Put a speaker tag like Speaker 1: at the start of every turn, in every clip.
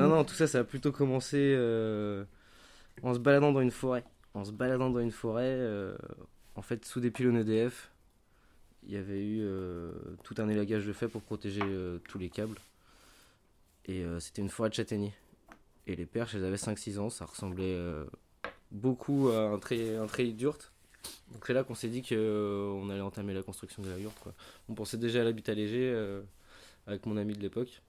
Speaker 1: Non, non, tout ça, ça a plutôt commencé euh, en se baladant dans une forêt. En se baladant dans une forêt, euh, en fait, sous des pylônes EDF, il y avait eu euh, tout un élagage de fait pour protéger tous les câbles. Et c'était une forêt de châtaigniers. Et les perches, elles avaient 5-6 ans, ça ressemblait beaucoup à un trait, un yurte. Donc c'est là qu'on s'est dit qu'on allait entamer la construction de la yurte. Quoi. On pensait déjà à l'habitat léger avec mon ami de l'époque.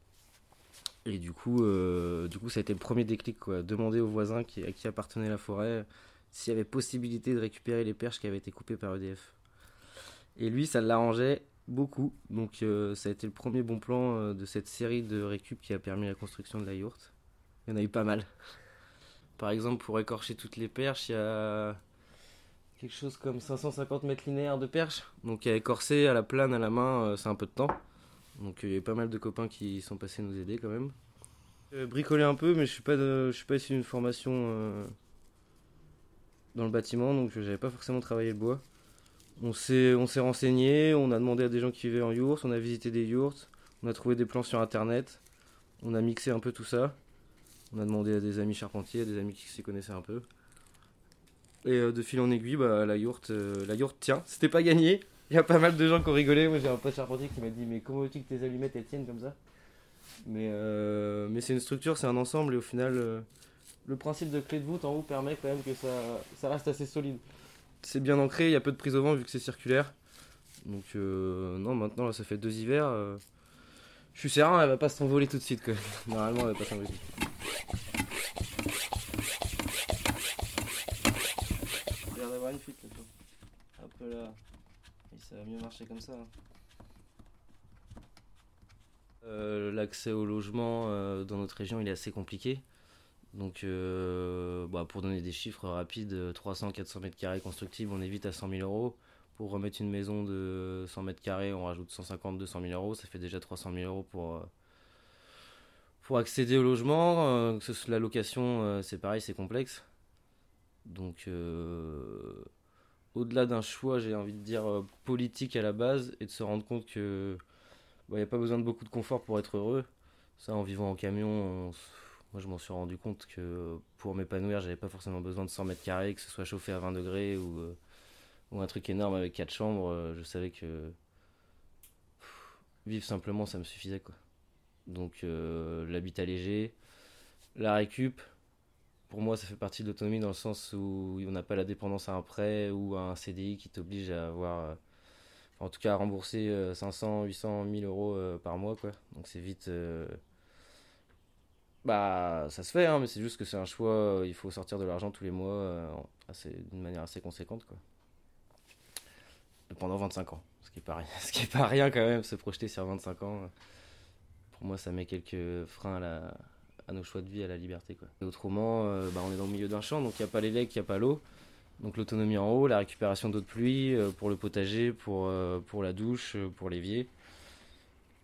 Speaker 1: Et du coup, euh, du coup, ça a été le premier déclic, quoi. Demander aux voisins à qui appartenait la forêt s'il y avait possibilité de récupérer les perches qui avaient été coupées par EDF. Et lui, ça l'arrangeait beaucoup. Donc, euh, ça a été le premier bon plan euh, de cette série de récup qui a permis la construction de la yourte. Il y en a eu pas mal. Par exemple, pour écorcher toutes les perches, il y a quelque chose comme 550 mètres linéaires de perches. Donc, à écorcer à la plane, à la main, c'est un peu de temps. Donc il y a pas mal de copains qui sont passés nous aider quand même. Euh, bricoler un peu, mais je suis pas de- je suis pas issu d'une formation euh, dans le bâtiment, donc j'avais pas forcément travaillé le bois. On s'est on s'est renseigné, on a demandé à des gens qui vivaient en yourte, on a visité des yourtes, on a trouvé des plans sur internet, on a mixé un peu tout ça. On a demandé à des amis charpentiers, à des amis qui s'y connaissaient un peu. Et euh, de fil en aiguille, bah, la yourte, la yourte tient. C'était pas gagné, il y a pas mal de gens qui ont rigolé. Moi, j'ai un pote charpentier qui m'a dit Mais comment veux-tu que tes allumettes elles tiennent comme ça? Mais, euh, mais c'est une structure, c'est un ensemble, et au final, euh, le principe de clé de voûte en haut permet quand même que ça, reste assez solide. C'est bien ancré, il y a peu de prise au vent vu que c'est circulaire. Donc, euh, non, maintenant, là, ça fait deux hivers. je suis serein, elle va pas s'envoler tout de suite. Quoi. Normalement, elle va pas s'envoler. tout. Il a une fuite. Hop là. Ça va mieux marcher comme ça. hein. Euh, L'accès au logement euh, dans notre région il est assez compliqué. Donc euh, bah, pour donner des chiffres rapides, 300-400 mètres carrés constructibles, on est vite à 100 000 euros. Pour remettre une maison de 100 mètres carrés, on rajoute 150-200 000 euros, ça fait déjà 300 000 euros pour, accéder au logement. La location, c'est pareil, c'est complexe. Donc au-delà d'un choix, j'ai envie de dire euh, politique à la base, et de se rendre compte que il n'y a pas besoin de beaucoup de confort pour être heureux. Ça, en vivant en camion, moi je m'en suis rendu compte que pour m'épanouir, j'avais pas forcément besoin de 100 mètres carrés, que ce soit chauffé à 20 degrés ou, euh, ou un truc énorme avec 4 chambres. euh, je savais que vivre simplement, ça me suffisait quoi. Donc l'habitat léger, la récup, pour moi, ça fait partie de l'autonomie dans le sens où on n'a pas la dépendance à un prêt ou à un CDI qui t'oblige à avoir, euh, en tout cas, à rembourser euh, 500, 800, 1000 euros euh, par mois. Donc c'est vite, euh, bah, ça se fait, hein, mais c'est juste que c'est un choix. Il faut sortir de l'argent tous les mois, d'une manière assez conséquente, quoi. Pendant 25 ans, ce qui est pas rien, ce qui est pas rien quand même, se projeter sur 25 ans. Pour moi, ça met quelques freins à la, à nos choix de vie, à la liberté. Quoi. Autrement, euh, bah, on est dans le milieu d'un champ, donc il n'y a pas les legs, il n'y a pas l'eau. Donc l'autonomie en haut, la récupération d'eau de pluie euh, pour le potager, pour, euh, pour la douche, pour l'évier.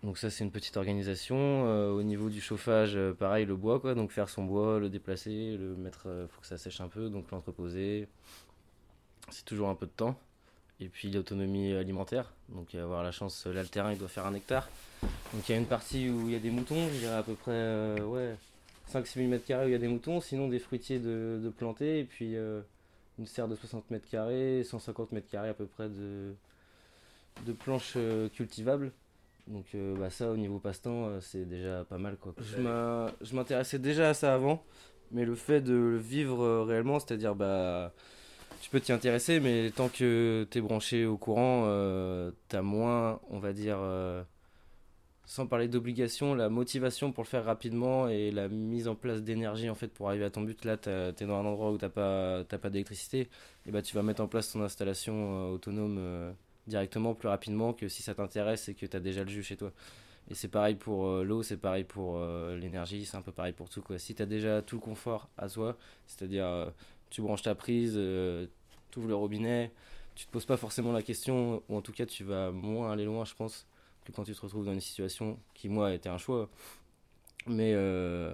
Speaker 1: Donc ça c'est une petite organisation. Au niveau du chauffage, pareil, le bois, quoi. Donc faire son bois, le déplacer, le mettre, faut que ça sèche un peu, donc l'entreposer. C'est toujours un peu de temps. Et puis l'autonomie alimentaire, donc avoir la chance, là le terrain il doit faire un hectare. Donc il y a une partie où il y a des moutons, je dirais à peu près ouais, 5-6 000 mètres carrés où il y a des moutons, sinon des fruitiers de, de plantés, et puis euh, une serre de 60 mètres carrés, 150 mètres carrés à peu près de, de planches euh, cultivables. Donc euh, bah, ça au niveau passe-temps c'est déjà pas mal quoi. Je m'intéressais déjà à ça avant, Mais le fait de le vivre réellement, c'est-à-dire, bah, tu peux t'y intéresser, mais tant que tu es branché au courant, tu as moins, on va dire, sans parler d'obligation, la motivation pour le faire rapidement et la mise en place d'énergie en fait pour arriver à ton but. Là, tu es dans un endroit où tu n'as pas, pas d'électricité, et bah, tu vas mettre en place ton installation euh, autonome euh, directement plus rapidement que si ça t'intéresse et que tu as déjà le jus chez toi. Et c'est pareil pour euh, l'eau, c'est pareil pour l'énergie, c'est un peu pareil pour tout. Si tu as déjà tout le confort à soi, c'est-à-dire tu branches ta prise, tu ouvres le robinet, tu te poses pas forcément la question, ou en tout cas tu vas moins aller loin, je pense quand tu te retrouves dans une situation qui, moi, était un choix, mais euh,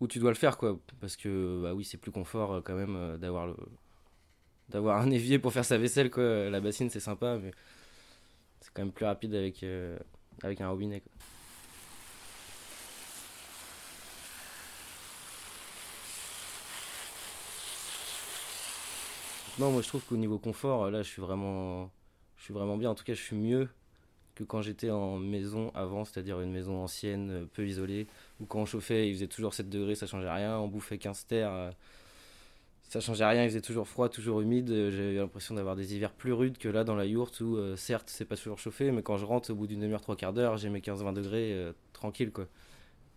Speaker 1: où tu dois le faire, quoi. Parce que, bah oui, c'est plus confort euh, quand même euh, d'avoir le d'avoir un évier pour faire sa vaisselle, quoi. La bassine, c'est sympa, mais c'est quand même plus rapide avec, avec un robinet, quoi. Non, moi je trouve qu'au niveau confort, là je suis vraiment je suis vraiment bien. En tout cas, je suis mieux que quand j'étais en maison avant, c'est-à-dire une maison ancienne, euh, peu isolée, où quand on chauffait, il faisait toujours 7 degrés, ça changeait rien, on bouffait 15 terres, euh, ça changeait rien, il faisait toujours froid, toujours humide, euh, j'avais l'impression d'avoir des hivers plus rudes que là dans la yourte où certes c'est pas toujours chauffé, mais quand je rentre au bout d'une demi-heure, trois quarts d'heure, j'ai mes 15-20 degrés tranquille quoi.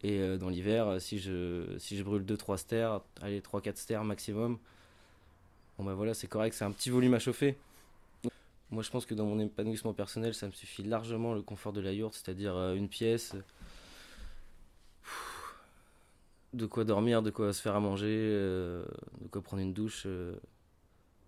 Speaker 1: Et dans l'hiver, si je, si je brûle 2-3 stères, allez 3-4 stères maximum, bon bah voilà c'est correct, c'est un petit volume à chauffer. Moi, je pense que dans mon épanouissement personnel, ça me suffit largement le confort de la yourte, c'est-à-dire euh, une pièce, de quoi dormir, de quoi se faire à manger, euh, de quoi prendre une douche, euh,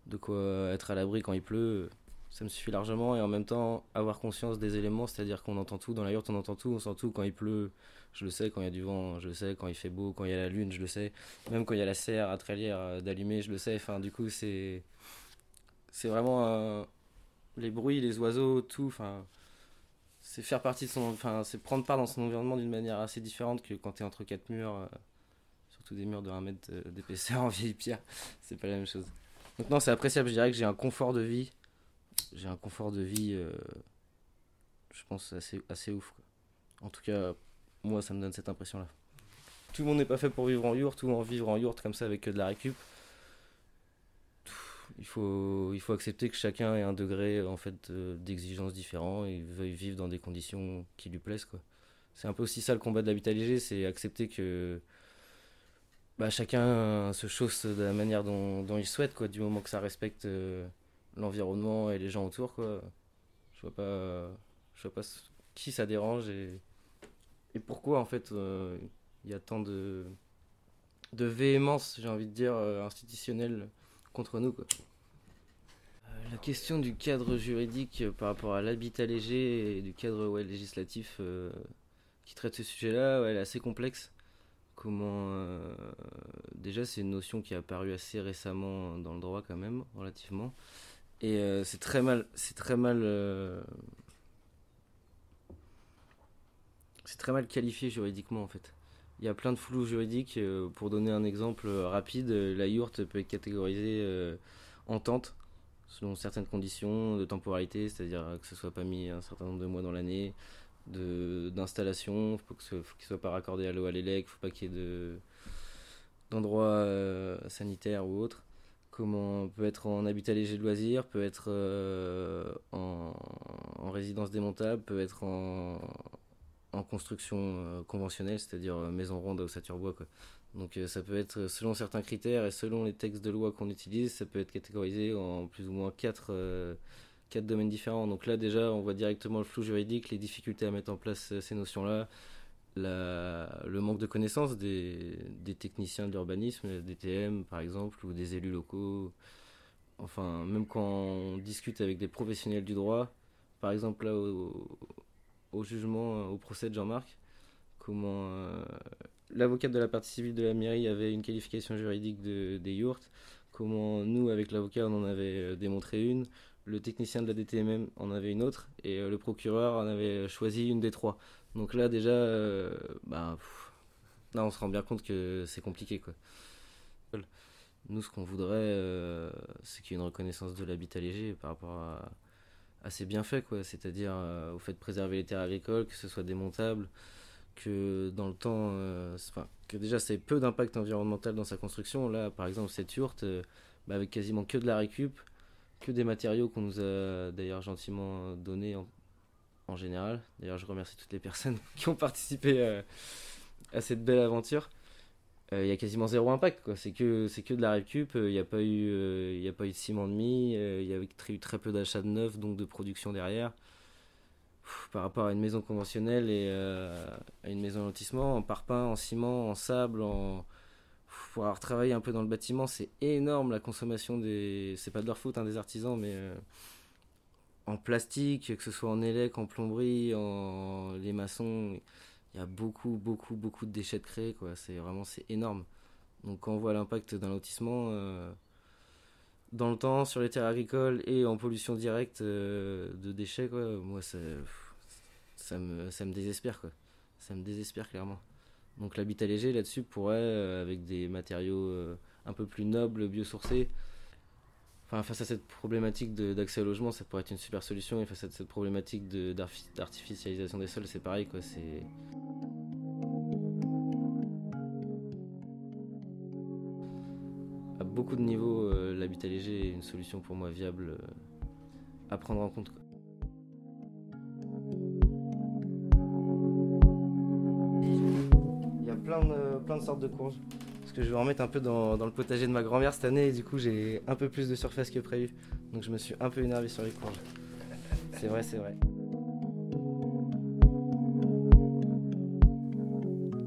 Speaker 1: de quoi être à l'abri quand il pleut. Ça me suffit largement et en même temps avoir conscience des éléments, c'est-à-dire qu'on entend tout dans la yourte, on entend tout, on sent tout quand il pleut, je le sais, quand il y a du vent, je le sais, quand il fait beau, quand il y a la lune, je le sais, même quand il y a la serre à trélière d'allumer, je le sais. Enfin, du coup, c'est c'est vraiment un, les bruits, les oiseaux, tout. Enfin, c'est faire partie de son, enfin, c'est prendre part dans son environnement d'une manière assez différente que quand tu es entre quatre murs, euh, surtout des murs de 1 mètre d'épaisseur en vieille pierre. C'est pas la même chose. Donc non, c'est appréciable. Je dirais que j'ai un confort de vie. J'ai un confort de vie, euh, je pense assez assez ouf. En tout cas, moi, ça me donne cette impression-là. Tout le monde n'est pas fait pour vivre en yourte ou en vivre en yourte comme ça avec de la récup il faut, il faut accepter que chacun ait un degré en fait d'exigence différent et veuille vivre dans des conditions qui lui plaisent quoi. C'est un peu aussi ça le combat de l'habitat léger, c'est accepter que bah, chacun se chausse de la manière dont, dont, il souhaite quoi, du moment que ça respecte euh, l'environnement et les gens autour quoi. Je vois pas, je vois pas qui ça dérange et, et pourquoi en fait euh, il y a tant de de véhémence, j'ai envie de dire, euh, institutionnelle contre nous. Quoi. Euh, la question du cadre juridique euh, par rapport à l'habitat léger et du cadre législatif euh, qui traite ce sujet-là, elle est assez complexe. Comment déjà c'est une notion qui est apparue assez récemment dans le droit quand même relativement et c'est très mal c'est très mal c'est très mal qualifié juridiquement en fait il y a plein de flous juridiques. Euh, pour donner un exemple rapide, la yourte peut être catégorisée euh, en tente selon certaines conditions de temporalité, c'est-à-dire que ce soit pas mis un certain nombre de mois dans l'année, d'installation, faut qu'il ne soit pas raccordé à l'eau à l'élec, faut pas qu'il y ait de d'endroits euh, sanitaires ou autres. Comment peut être en habitat léger de loisirs, peut être en, en, résidence démontable, peut être en, en construction euh, conventionnelle, c'est-à-dire euh, maison ronde à ossature bois. Donc euh, ça peut être, selon certains critères et selon les textes de loi qu'on utilise, ça peut être catégorisé en plus ou moins quatre, quatre domaines différents. Donc là déjà, on voit directement le flou juridique, les difficultés à mettre en place ces notions-là, le manque de connaissances des, techniciens de l'urbanisme, des TM par exemple, ou des élus locaux. Enfin, même quand on discute avec des professionnels du droit, par exemple là au, jugement, euh, au procès de Jean-Marc, comment euh, l'avocate de la partie civile de la mairie avait une qualification juridique de, des yurts, comment nous, avec l'avocat, on en avait euh, démontré une, le technicien de la DTMM en avait une autre, et le procureur en avait choisi une des trois. Donc là, déjà, bah, on se rend bien compte que c'est compliqué, quoi. Nous, ce qu'on voudrait, c'est qu'il y ait une reconnaissance de l'habitat léger par rapport à, assez bien fait, quoi. C'est-à-dire euh, au fait de préserver les terres agricoles, que ce soit démontable, que dans le temps, euh, enfin, que déjà c'est peu d'impact environnemental dans sa construction. Là, par exemple, cette yourte, euh, bah, avec quasiment que de la récup, que des matériaux qu'on nous a d'ailleurs gentiment donnés en, général. D'ailleurs, je remercie toutes les personnes qui ont participé euh, à cette belle aventure. Il y a quasiment zéro impact, quoi. C'est que, c'est que de la récup. Il n'y a, pas eu, il a pas eu de ciment de mie. Il y a eu très, très peu d'achats de neuf, donc de production derrière par rapport à une maison conventionnelle et euh, à une maison lotissement, en parpaing, en ciment, en sable, pour avoir travaillé un peu dans le bâtiment, c'est énorme la consommation des. C'est pas de leur faute, hein, des artisans, mais euh, en plastique, que ce soit en élec, en plomberie, en les maçons, il y a beaucoup, beaucoup, beaucoup de déchets de créer, quoi. C'est vraiment c'est énorme. Donc quand on voit l'impact d'un lotissement, euh, dans le temps sur les terres agricoles et en pollution directe euh, de déchets quoi moi ça, ça me ça me désespère quoi. Ça me désespère clairement. Donc l'habitat léger là-dessus pourrait euh, avec des matériaux euh, un peu plus nobles biosourcés enfin face à cette problématique d'accès au logement ça pourrait être une super solution et face à cette problématique d'artificialisation des sols c'est pareil quoi c'est beaucoup de niveaux, euh, l'habitat léger est une solution pour moi viable euh, à prendre en compte. Il y a plein de, plein de sortes de courges. Parce que je vais en mettre un peu dans, dans le potager de ma grand-mère cette année et du coup j'ai un peu plus de surface que prévu. Donc je me suis un peu énervé sur les courges. C'est vrai, c'est vrai.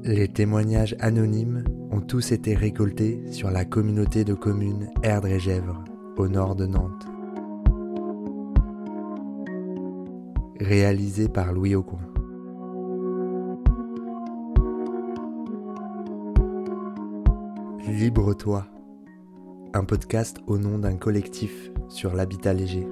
Speaker 2: Les témoignages anonymes ont tous été récoltés sur la communauté de communes Erdre et Gèvres, au nord de Nantes. Réalisé par Louis Aucoin. Libre-toi, un podcast au nom d'un collectif sur l'habitat léger.